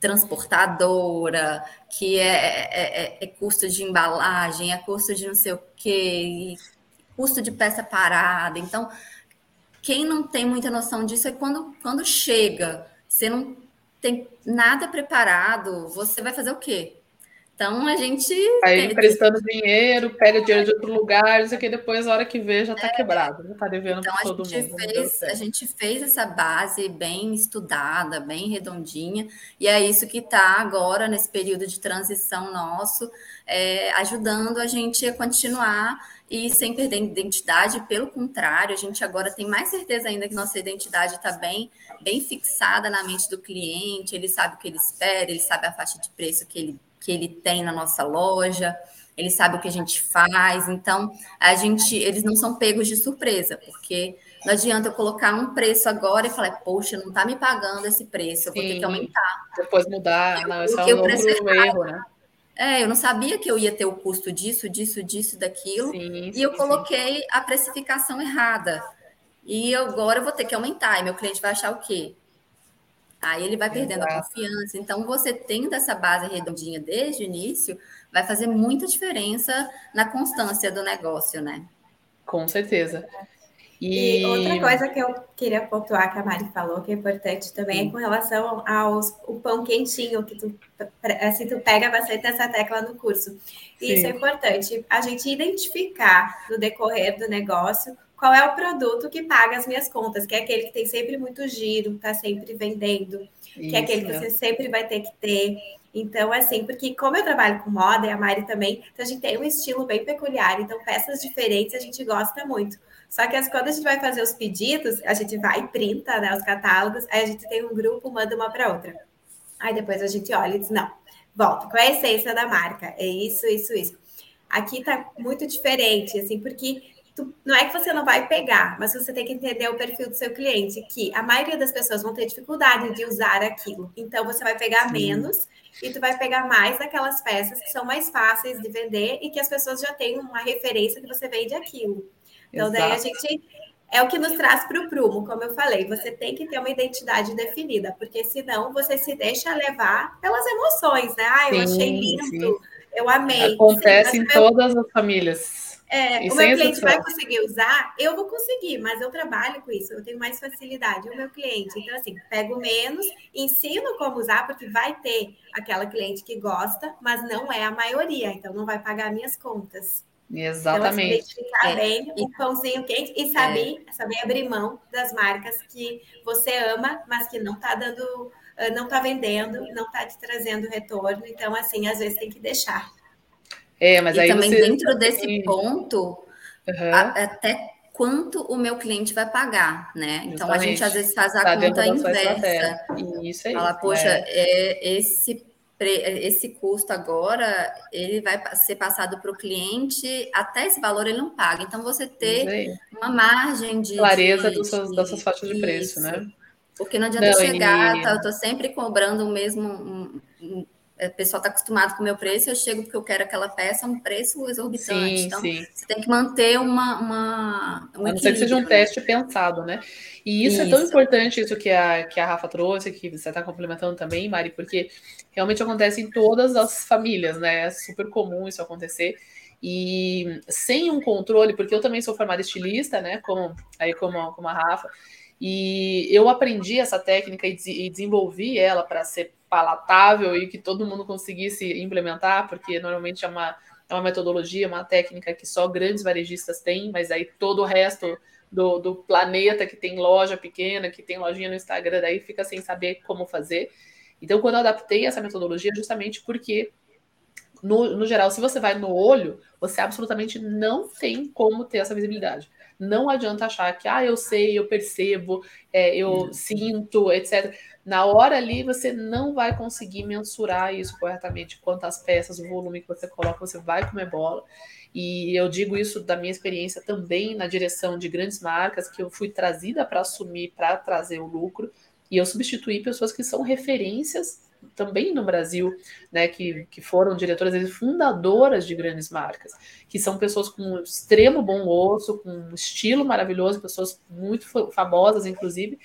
S2: transportadora, que é, é, é, é, custo de embalagem, é custo de não sei o quê, custo de peça parada. Então, quem não tem muita noção disso é quando, quando chega, você não tem nada preparado, você vai fazer o quê? Então a gente.
S1: Aí emprestando dinheiro, pega dinheiro de outro lugar, isso aqui depois, a hora que vê, já está é, quebrado, já está devendo então, para todo mundo.
S2: Fez, a gente fez essa base bem estudada, bem redondinha, e é isso que está agora, nesse período de transição nosso, é, ajudando a gente a continuar e sem perder identidade, pelo contrário, a gente agora tem mais certeza ainda que nossa identidade está bem, bem fixada na mente do cliente, ele sabe o que ele espera, ele sabe a faixa de preço que ele que ele tem na nossa loja, ele sabe o que a gente faz, então a gente, eles não são pegos de surpresa, porque não adianta eu colocar um preço agora e falar, poxa, não está me pagando esse preço, eu Sim, vou ter que aumentar.
S1: Depois mudar, não, esse é um erro, né?
S2: É, eu não sabia que eu ia ter o custo disso, disso, disso, daquilo, sim, e eu coloquei sim. a precificação errada. E agora eu vou ter que aumentar, e meu cliente vai achar o quê? Aí ele vai perdendo Exato. a confiança. Então, você tendo essa base redondinha desde o início, vai fazer muita diferença na constância do negócio, né?
S1: Com certeza.
S3: E... e, outra coisa que eu queria pontuar que a Mari falou, que é importante também, Sim. é com relação ao o pão quentinho, que tu, assim, tu pega bastante essa tecla no curso. E Sim. isso é importante, a gente identificar no decorrer do negócio qual é o produto que paga as minhas contas, que é aquele que tem sempre muito giro, está sempre vendendo, Isso, que é aquele que você sempre vai ter que ter. Então, assim, porque como eu trabalho com moda e a Mari também, então a gente tem um estilo bem peculiar, então peças diferentes a gente gosta muito. Só que quando a gente vai fazer os pedidos, a gente vai e printa né, os catálogos, aí a gente tem um grupo, manda uma para outra. Aí depois a gente olha e diz, não, volta, qual é a essência da marca? É isso, isso, isso. Aqui tá muito diferente, assim, porque tu, não é que você não vai pegar, mas você tem que entender o perfil do seu cliente, que a maioria das pessoas vão ter dificuldade de usar aquilo. Então você vai pegar Sim. menos e tu vai pegar mais daquelas peças que são mais fáceis de vender e que as pessoas já têm uma referência que você vende aquilo. Então Exato. daí a gente é o que nos traz para o prumo, como eu falei, você tem que ter uma identidade definida, porque senão você se deixa levar pelas emoções, né? Ah, eu sim, achei lindo, sim. eu amei.
S1: Acontece sim, em todas as famílias
S3: É, o meu cliente vai conseguir usar, eu vou conseguir, mas eu trabalho com isso, eu tenho mais facilidade. O meu cliente, então, assim, pego menos, ensino como usar, porque vai ter aquela cliente que gosta, mas não é a maioria, então não vai pagar minhas contas.
S1: Exatamente.
S3: Então, identificar é. bem o pãozinho quente e saber, é. saber abrir mão das marcas que você ama, mas que não está dando, ah, não está vendendo, não está te trazendo retorno. Então, assim, às vezes tem que deixar.
S2: É, mas e aí também você... dentro desse ponto, uhum. a, até quanto o meu cliente vai pagar, né? Justamente. Então a gente às vezes faz a tá conta inversa.
S1: Isso aí.
S2: Fala, poxa, é. é esse esse custo agora ele vai ser passado para o cliente até esse valor ele não paga. Então você ter uma margem de
S1: clareza de, suas, das suas faixas de preço, né?
S2: Porque não adianta não, chegar, e... tá, eu estou sempre cobrando o mesmo um, um, o pessoal está acostumado com o meu preço, eu chego porque eu quero aquela peça, um preço exorbitante. Sim, então, sim. você tem que manter uma. uma
S1: um a não ser que seja um teste pensado, né? E isso, isso, é tão importante, isso que a, que a Rafa trouxe, que você está complementando também, Mari, porque realmente acontece em todas as famílias, né? É super comum isso acontecer. E sem um controle, porque eu também sou formada estilista, né? Como, aí como, como a Rafa. E eu aprendi essa técnica e desenvolvi ela para ser palatável e que todo mundo conseguisse implementar, porque normalmente é uma, é uma metodologia, uma técnica que só grandes varejistas têm, mas aí todo o resto do, do planeta que tem loja pequena, que tem lojinha no Instagram, daí fica sem saber como fazer. Então, quando eu adaptei essa metodologia, justamente porque, no, no geral, se você vai no olho, você absolutamente não tem como ter essa visibilidade. Não adianta achar que, ah, eu sei, eu percebo, é, eu uhum. sinto, etc. Na hora ali, você não vai conseguir mensurar isso corretamente. Quantas peças, o volume que você coloca, você vai comer bola. E eu digo isso da minha experiência também na direção de grandes marcas, que eu fui trazida para assumir, para trazer o lucro. E eu substituí pessoas que são referências também no Brasil, né, que, que foram diretoras e fundadoras de grandes marcas, que são pessoas com extremo bom gosto, com um estilo maravilhoso, pessoas muito famosas, inclusive,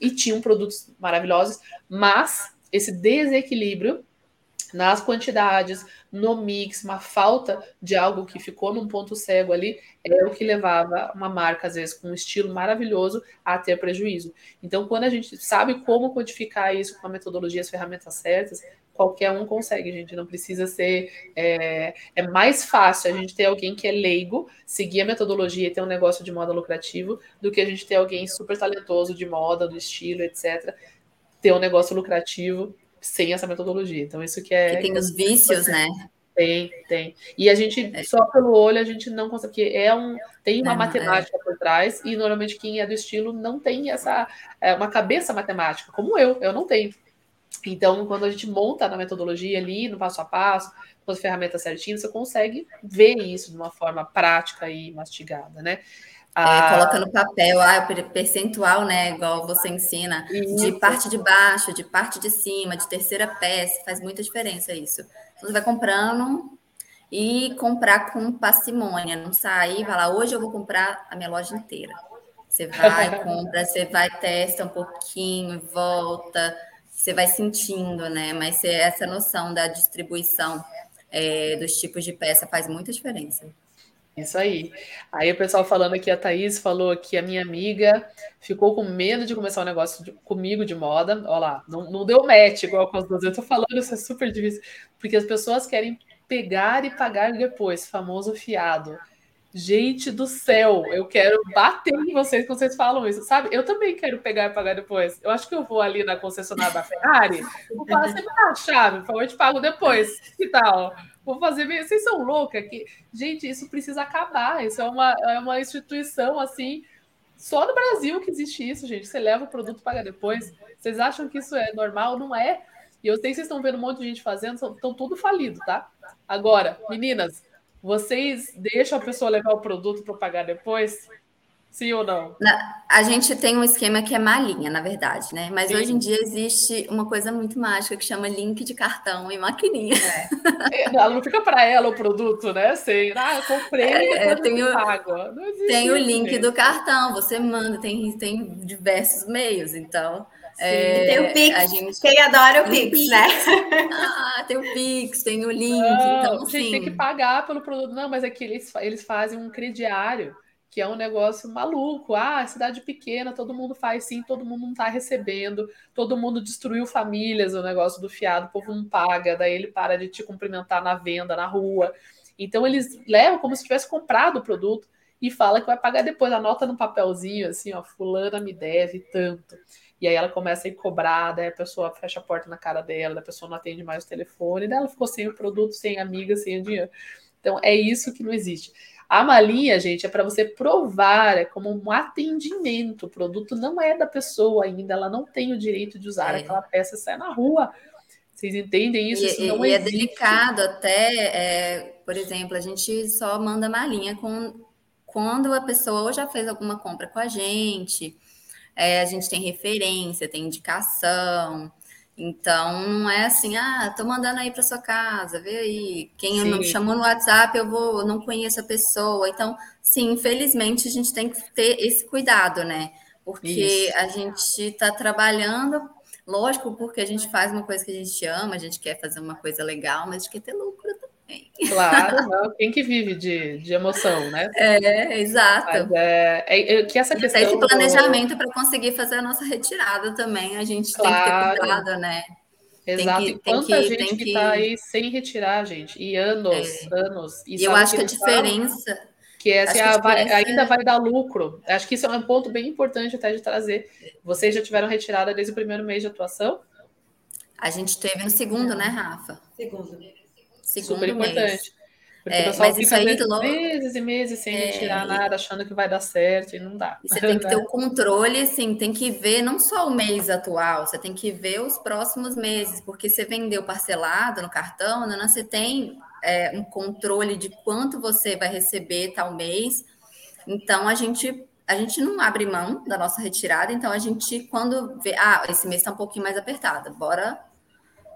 S1: e tinham produtos maravilhosos, mas esse desequilíbrio nas quantidades, no mix, uma falta de algo que ficou num ponto cego ali, é o que levava uma marca, às vezes, com um estilo maravilhoso, a ter prejuízo. Então, quando a gente sabe como codificar isso com a metodologia, as ferramentas certas, qualquer um consegue, gente. Não precisa ser. É, é mais fácil a gente ter alguém que é leigo, seguir a metodologia e ter um negócio de moda lucrativo, do que a gente ter alguém super talentoso de moda, do estilo, etc., ter um negócio lucrativo sem essa metodologia. Então, isso que é.
S2: Que tem os vícios, né?
S1: Tem, tem. E a gente, é. só pelo olho, a gente não consegue, porque é um, tem uma é, matemática é. por trás, e normalmente quem é do estilo não tem essa, é, uma cabeça matemática, como eu, eu não tenho. Então, quando a gente monta na metodologia ali, no passo a passo, com as ferramentas certinhas, você consegue ver isso de uma forma prática e mastigada, né?
S2: É, ah, coloca no papel, ah, o percentual, né? Igual você ensina, isso. de parte de baixo, de parte de cima, de terceira peça, faz muita diferença isso. Você vai comprando e comprar com parcimônia, não sair, vai lá, hoje eu vou comprar a minha loja inteira. Você vai, compra, você vai, testa um pouquinho, volta, você vai sentindo, né? Mas essa noção da distribuição é, dos tipos de peça faz muita diferença.
S1: Isso aí. Aí o pessoal falando aqui, a Thaís falou que a minha amiga ficou com medo de começar um negócio de, comigo de moda. Olha lá, não, não deu match igual com as duas. Eu tô falando, isso é super difícil. Porque as pessoas querem pegar e pagar depois, famoso fiado. Gente do céu, eu quero bater em vocês quando vocês falam isso, sabe? Eu também quero pegar e pagar depois. Eu acho que eu vou ali na concessionária da Ferrari, vou falar, você me dá a chave, por favor, eu te pago depois. Que tal? Vou fazer. Vocês são loucas que. Gente, isso precisa acabar. Isso é uma, é uma instituição assim. Só no Brasil que existe isso, gente. Você leva o produto, paga depois. Vocês acham que isso é normal? Não é. E eu sei que vocês estão vendo um monte de gente fazendo, estão tudo falido, tá? Agora, meninas, vocês deixam a pessoa levar o produto para pagar depois? Sim ou não?
S2: A gente tem um esquema que é malinha, na verdade, né? Mas Sim. hoje em dia existe uma coisa muito mágica que chama link de cartão e maquininha.
S1: É. Ela não fica para ela o produto, né? Sei, ah, eu comprei é,
S2: tem o, tem o link do cartão, você manda, tem, tem diversos meios, então.
S3: É, tem o Pix. Gente... Quem adora o Pix, Pix, né?
S2: Ah, tem o Pix, tem o link. Não, então,
S1: gente, tem que pagar pelo produto. Não, mas é que eles, eles fazem um crediário, que é um negócio maluco. Ah, cidade pequena, todo mundo faz sim, todo mundo não está recebendo, todo mundo destruiu famílias, o negócio do fiado, o povo não paga, daí ele para de te cumprimentar na venda, na rua. Então eles levam como se tivesse comprado o produto e fala que vai pagar depois, anota no papelzinho assim, ó, fulana me deve tanto. E aí ela começa a ir cobrar, daí a pessoa fecha a porta na cara dela, a pessoa não atende mais o telefone, daí ela ficou sem o produto, sem amiga, sem o dinheiro. Então é isso que não existe. A malinha, gente, é para você provar, é como um atendimento. O produto não é da pessoa ainda, ela não tem o direito de usar é. aquela peça e sai na rua. Vocês entendem isso?
S2: E, isso não e é delicado até, é, por exemplo, a gente só manda malinha com, quando a pessoa já fez alguma compra com a gente, é, a gente tem referência, tem indicação. Então, não é assim, ah, tô mandando aí para sua casa, vê aí. Quem sim. chamou no WhatsApp, eu vou, não conheço a pessoa. Então, sim, infelizmente, a gente tem que ter esse cuidado, né? Porque Isso. a gente está trabalhando, lógico, porque a gente faz uma coisa que a gente ama, a gente quer fazer uma coisa legal, mas a gente quer ter lucro também.
S1: Claro, não. quem que vive de, de emoção, né?
S2: É, exato.
S1: É, é, é, que essa questão.
S2: Esse planejamento do... para conseguir fazer a nossa retirada também, a gente claro. tem que ter cuidado, né?
S1: Exato. Tem que, tem quanta que, gente que está aí sem retirar, gente, e anos, é. anos.
S2: E, eu acho que a diferença.
S1: Que é assim, ah, vai, ainda vai dar lucro. Acho que isso é um ponto bem importante até de trazer. Vocês já tiveram retirada desde o primeiro mês de atuação?
S2: A gente teve no segundo, né, Rafa?
S3: Segundo.
S1: Segundo Super importante. Porque é, o pessoal fica aí, logo... meses e meses sem é, retirar nada, achando que vai dar certo e não dá.
S2: E você tem que ter o controle, assim, tem que ver não só o mês atual, você tem que ver os próximos meses, porque você vendeu parcelado no cartão, né, você tem é, um controle de quanto você vai receber tal mês. Então a gente a gente não abre mão da nossa retirada, então a gente, quando vê, ah, esse mês está um pouquinho mais apertado, bora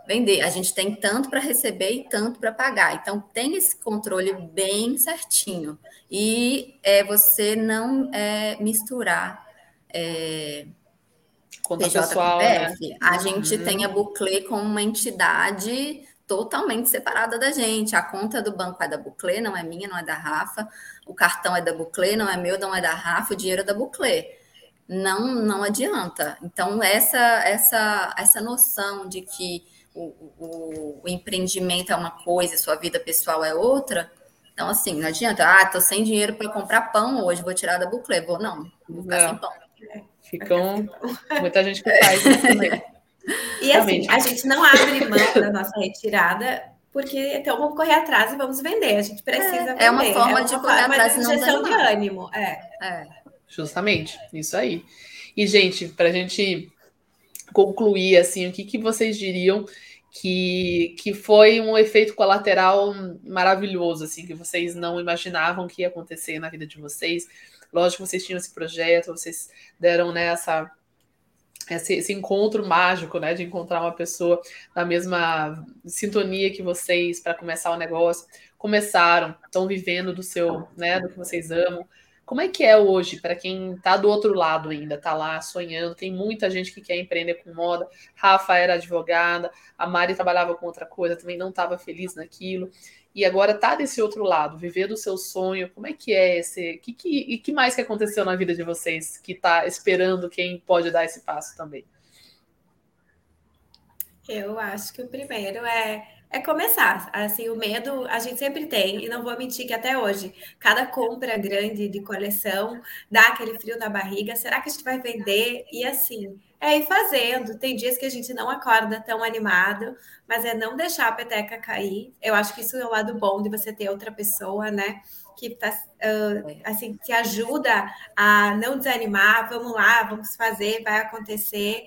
S2: vender. A gente tem tanto para receber e tanto para pagar. Então, tem esse controle bem certinho. E é, você não é, misturar é,
S1: Conta PJ pessoal, com PF.
S2: Né? A gente uhum. tem a Buclé como uma entidade totalmente separada da gente. A conta do banco é da Buclé, não é minha, não é da Rafa. O cartão é da Buclé, não é meu, não é da Rafa. O dinheiro é da Buclé. Não, não adianta. Então, essa, essa, essa noção de que o, o, o empreendimento é uma coisa, sua vida pessoal é outra. Então, assim, não adianta, ah, tô sem dinheiro para comprar pão hoje, vou tirar da buclé. Vou, não, vou ficar não. sem pão.
S1: Ficam muita gente que faz isso também.
S3: E assim, a gente não abre mão da nossa retirada, porque então vamos correr atrás e vamos vender. A gente precisa é.
S2: É uma forma é uma de correr atrás
S3: de injeção de ânimo. É.
S2: é.
S1: Justamente, isso aí. E, gente, para a gente concluir, assim, o que, que vocês diriam que, que foi um efeito colateral maravilhoso, assim, que vocês não imaginavam que ia acontecer na vida de vocês. Lógico vocês tinham esse projeto, vocês deram né, essa, esse, esse, encontro mágico, né, de encontrar uma pessoa na mesma sintonia que vocês para começar o negócio. Começaram, estão vivendo do seu, né, do que vocês amam. Como é que é hoje para quem está do outro lado ainda, está lá sonhando? Tem muita gente que quer empreender com moda. Rafa era advogada, a Mari trabalhava com outra coisa, também não estava feliz naquilo. E agora está desse outro lado, viver do seu sonho. Como é que é esse? Que, que, e que mais que aconteceu na vida de vocês que está esperando quem pode dar esse passo também?
S3: Eu acho que o primeiro é é começar. Assim, o medo a gente sempre tem, e não vou mentir que até hoje, cada compra grande de coleção dá aquele frio na barriga. Será que a gente vai vender? E assim, é ir fazendo. Tem dias que a gente não acorda tão animado, mas é não deixar a peteca cair. Eu acho que isso é o lado bom de você ter outra pessoa, né? Que tá, uh, assim, te ajuda a não desanimar. Vamos lá, vamos fazer, vai acontecer.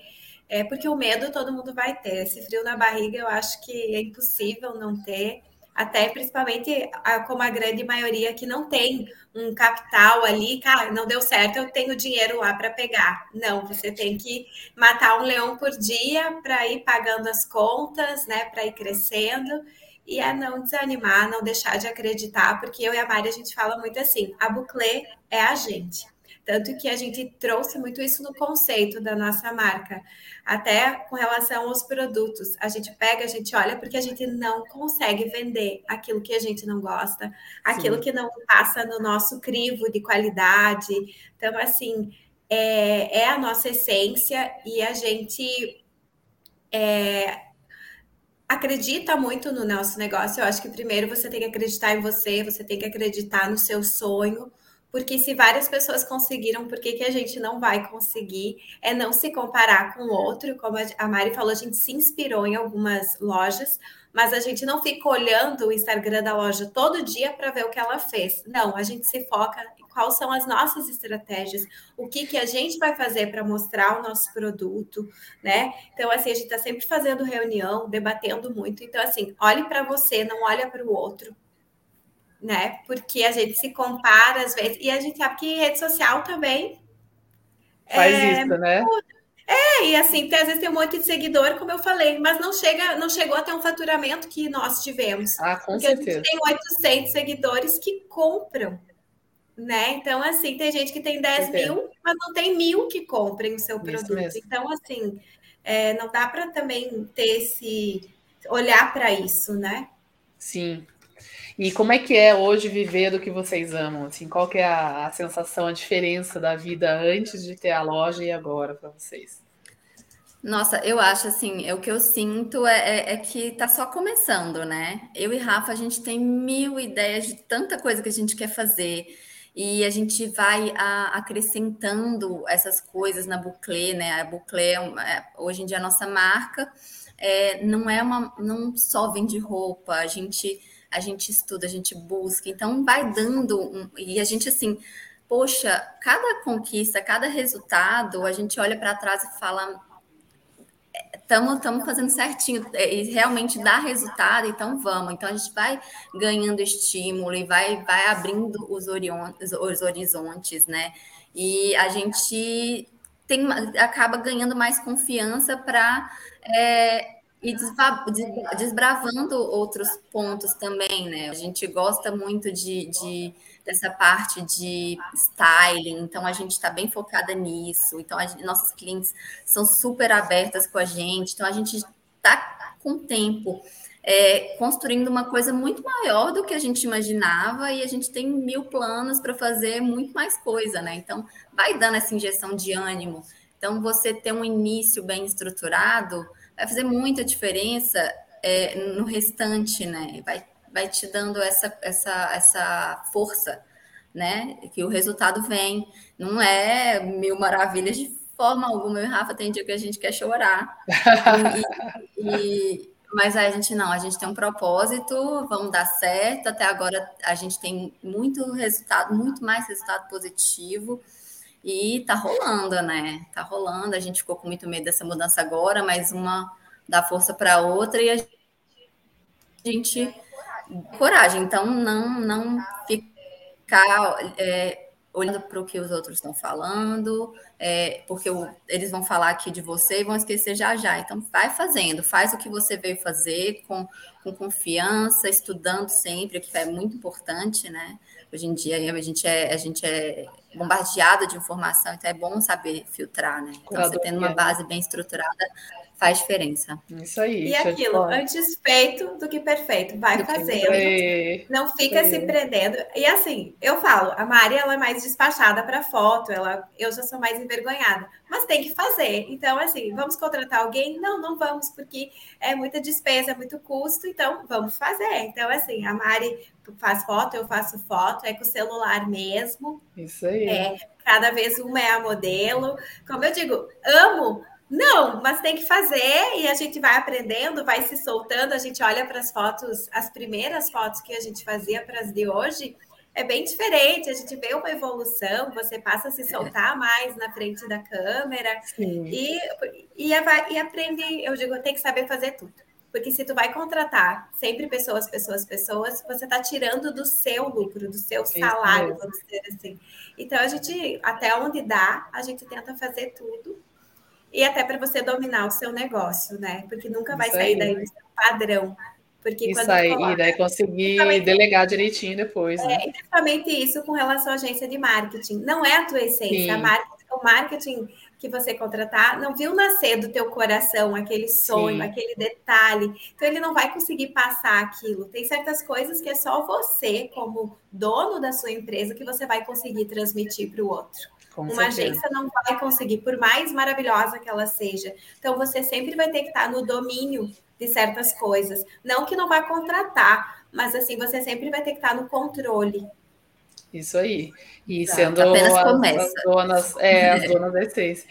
S3: É porque o medo todo mundo vai ter. Esse frio na barriga eu acho que é impossível não ter, até principalmente como a grande maioria que não tem um capital ali, cara, não deu certo, eu tenho dinheiro lá para pegar. Não, você tem que matar um leão por dia para ir pagando as contas, né, para ir crescendo. E é não desanimar, não deixar de acreditar, porque eu e a Mari a gente fala muito assim: a Buclé é a gente Tanto que a gente trouxe muito isso no conceito da nossa marca, até com relação aos produtos. A gente pega, a gente olha, porque a gente não consegue vender aquilo que a gente não gosta, aquilo Sim. que não passa no nosso crivo de qualidade. Então, assim, é, é a nossa essência e a gente. É, acredita muito no nosso negócio. Eu acho que primeiro você tem que acreditar em você, você tem que acreditar no seu sonho, porque se várias pessoas conseguiram, por que, que a gente não vai conseguir? É não se comparar com o outro, como a Mari falou, a gente se inspirou em algumas lojas, mas a gente não fica olhando o Instagram da loja todo dia para ver o que ela fez. Não, a gente se foca em quais são as nossas estratégias, o que, que a gente vai fazer para mostrar o nosso produto, né? Então, assim, a gente está sempre fazendo reunião, debatendo muito. Então, assim, olhe para você, não olha para o outro né? Porque a gente se compara às vezes, e a gente sabe que rede social também
S1: faz é, isso, né?
S3: É, e assim, às vezes tem um monte de seguidor, como eu falei, mas não chega, não chegou a ter um faturamento que nós tivemos.
S1: Ah, com porque certeza.
S3: a gente tem 800 seguidores que compram, né? Então, assim, tem gente que tem 10 mil, mas não tem mil que comprem o seu produto. Então, assim, é, não dá para também ter esse olhar para isso, né?
S1: Sim, e como é que é hoje viver do que vocês amam? Assim, qual que é a, a sensação, a diferença da vida antes de ter a loja e agora para vocês?
S2: Nossa, eu acho assim, é o que eu sinto é, é, é, que tá só começando, né? Eu e Rafa, a gente tem mil ideias de tanta coisa que a gente quer fazer. E a gente vai a, acrescentando essas coisas na Buclé, né? A Buclé, é, é, hoje em dia, a nossa marca é, não é uma, não só vende roupa, a gente a gente estuda, a gente busca, então vai dando um, e a gente assim, poxa, cada conquista, cada resultado, a gente olha para trás e fala estamos fazendo certinho é, e realmente dá resultado, então vamos. Então a gente vai ganhando estímulo e vai, vai abrindo os, os horizontes, né? E a gente tem, acaba ganhando mais confiança para é, e desbravando outros pontos também, né? A gente gosta muito de, de dessa parte de styling, então a gente está bem focada nisso. Então, gente, nossas clientes são super abertas com a gente, então a gente está com tempo. É, construindo uma coisa muito maior do que a gente imaginava e a gente tem mil planos para fazer muito mais coisa, né? Então, vai dando essa injeção de ânimo. Então, você ter um início bem estruturado vai fazer muita diferença é, no restante, né? Vai, vai te dando essa, essa, essa força, né? Que o resultado vem. Não é mil maravilhas de forma alguma. Eu Rafa tem dia que a gente quer chorar. E, e, mas a gente não, a gente tem um propósito, vamos dar certo. Até agora a gente tem muito resultado, muito mais resultado positivo. E tá rolando, né? Tá rolando. A gente ficou com muito medo dessa mudança agora, mas uma dá força para outra e a gente coragem. Então não não ficar é, olhando para o que os outros estão falando, é, porque o, eles vão falar aqui de você e vão esquecer já já. Então vai fazendo, faz o que você veio fazer com, com confiança, estudando sempre, que é muito importante, né? Hoje em dia a gente é, a gente é bombardeado de informação, então é bom saber filtrar, né? Então, você tendo uma base bem estruturada, faz diferença.
S1: Isso aí.
S3: E aquilo, antes feito do que perfeito. Vai fazendo. Não fica se prendendo. E assim, eu falo, a Mari ela é mais despachada para foto, ela, eu já sou mais envergonhada. Mas tem que fazer. Então, assim, vamos contratar alguém? Não, não vamos, porque é muita despesa, é muito custo, então vamos fazer. Então, assim, a Mari faz foto, eu faço foto, é com o celular mesmo.
S1: Isso aí.
S3: É, cada vez uma é a modelo. Como eu digo, amo não, mas tem que fazer e a gente vai aprendendo, vai se soltando. A gente olha para as fotos, as primeiras fotos que a gente fazia para as de hoje, é bem diferente. A gente vê uma evolução, você passa a se soltar mais na frente da câmera e, e, e aprende. Eu digo, tem que saber fazer tudo. Porque se tu vai contratar sempre pessoas, pessoas, pessoas, você está tirando do seu lucro, do seu salário, vamos dizer assim. Então, a gente, até onde dá, a gente tenta fazer tudo e até para você dominar o seu negócio, né? Porque nunca vai sair daí do seu padrão.
S1: Porque isso aí, coloca, e daí conseguir delegar direitinho depois.
S3: Né? É, principalmente isso com relação à agência de marketing. Não é a tua essência. A marketing, o marketing que você contratar não viu nascer do teu coração aquele sonho, Sim. aquele detalhe. Então ele não vai conseguir passar aquilo. Tem certas coisas que é só você, como dono da sua empresa, que você vai conseguir transmitir para o outro. Com Uma certeza. agência não vai conseguir, por mais maravilhosa que ela seja. Então você sempre vai ter que estar no domínio de certas coisas. Não que não vá contratar, mas assim você sempre vai ter que estar no controle.
S1: Isso aí. E tá, sendo as, as, donas, é, as donas da essência.